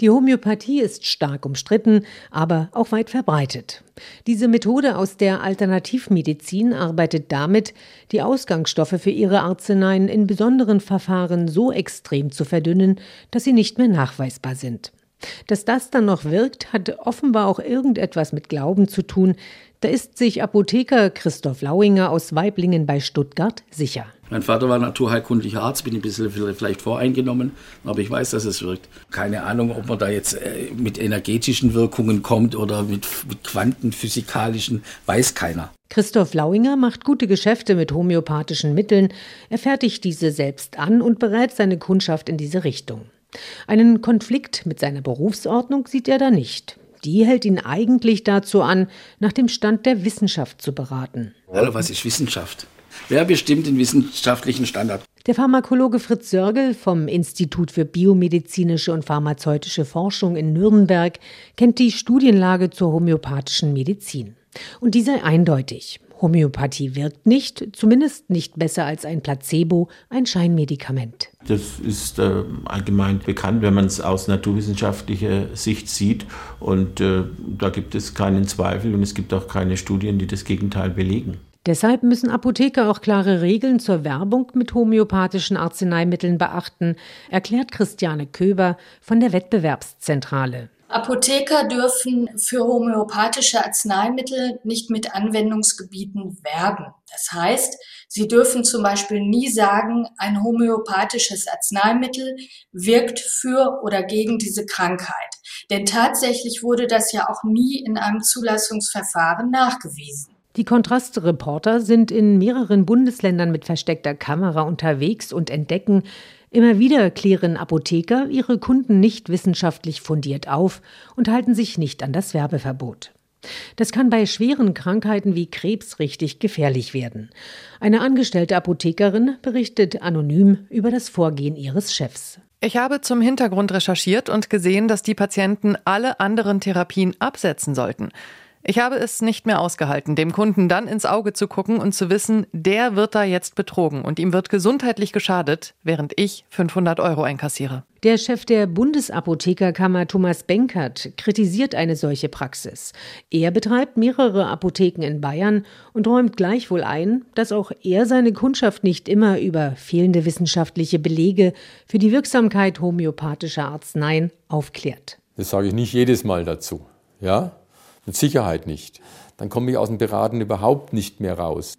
Die Homöopathie ist stark umstritten, aber auch weit verbreitet. Diese Methode aus der Alternativmedizin arbeitet damit, die Ausgangsstoffe für ihre Arzneien in besonderen Verfahren so extrem zu verdünnen, dass sie nicht mehr nachweisbar sind. Dass das dann noch wirkt, hat offenbar auch irgendetwas mit Glauben zu tun. Da ist sich Apotheker Christoph Lauinger aus Weiblingen bei Stuttgart sicher. Mein Vater war naturheilkundlicher Arzt, bin ein bisschen vielleicht voreingenommen, aber ich weiß, dass es wirkt. Keine Ahnung, ob man da jetzt äh, mit energetischen Wirkungen kommt oder mit, mit quantenphysikalischen, weiß keiner. Christoph Lauinger macht gute Geschäfte mit homöopathischen Mitteln. Er fertigt diese selbst an und berät seine Kundschaft in diese Richtung. Einen Konflikt mit seiner Berufsordnung sieht er da nicht. Die hält ihn eigentlich dazu an, nach dem Stand der Wissenschaft zu beraten. Hallo, was ist Wissenschaft? Wer bestimmt den wissenschaftlichen Standard? Der Pharmakologe Fritz Sörgel vom Institut für biomedizinische und pharmazeutische Forschung in Nürnberg kennt die Studienlage zur homöopathischen Medizin. Und die sei eindeutig. Homöopathie wirkt nicht, zumindest nicht besser als ein Placebo, ein Scheinmedikament. Das ist äh, allgemein bekannt, wenn man es aus naturwissenschaftlicher Sicht sieht. Und äh, da gibt es keinen Zweifel und es gibt auch keine Studien, die das Gegenteil belegen. Deshalb müssen Apotheker auch klare Regeln zur Werbung mit homöopathischen Arzneimitteln beachten, erklärt Christiane Köber von der Wettbewerbszentrale. Apotheker dürfen für homöopathische Arzneimittel nicht mit Anwendungsgebieten werben. Das heißt, sie dürfen zum Beispiel nie sagen, ein homöopathisches Arzneimittel wirkt für oder gegen diese Krankheit. Denn tatsächlich wurde das ja auch nie in einem Zulassungsverfahren nachgewiesen. Die Kontrastreporter sind in mehreren Bundesländern mit versteckter Kamera unterwegs und entdecken, Immer wieder klären Apotheker ihre Kunden nicht wissenschaftlich fundiert auf und halten sich nicht an das Werbeverbot. Das kann bei schweren Krankheiten wie Krebs richtig gefährlich werden. Eine angestellte Apothekerin berichtet anonym über das Vorgehen ihres Chefs. Ich habe zum Hintergrund recherchiert und gesehen, dass die Patienten alle anderen Therapien absetzen sollten. Ich habe es nicht mehr ausgehalten, dem Kunden dann ins Auge zu gucken und zu wissen, der wird da jetzt betrogen und ihm wird gesundheitlich geschadet, während ich 500 Euro einkassiere. Der Chef der Bundesapothekerkammer Thomas Benkert kritisiert eine solche Praxis. Er betreibt mehrere Apotheken in Bayern und räumt gleichwohl ein, dass auch er seine Kundschaft nicht immer über fehlende wissenschaftliche Belege für die Wirksamkeit homöopathischer Arzneien aufklärt. Das sage ich nicht jedes Mal dazu. Ja, mit Sicherheit nicht. Dann komme ich aus dem Beraten überhaupt nicht mehr raus.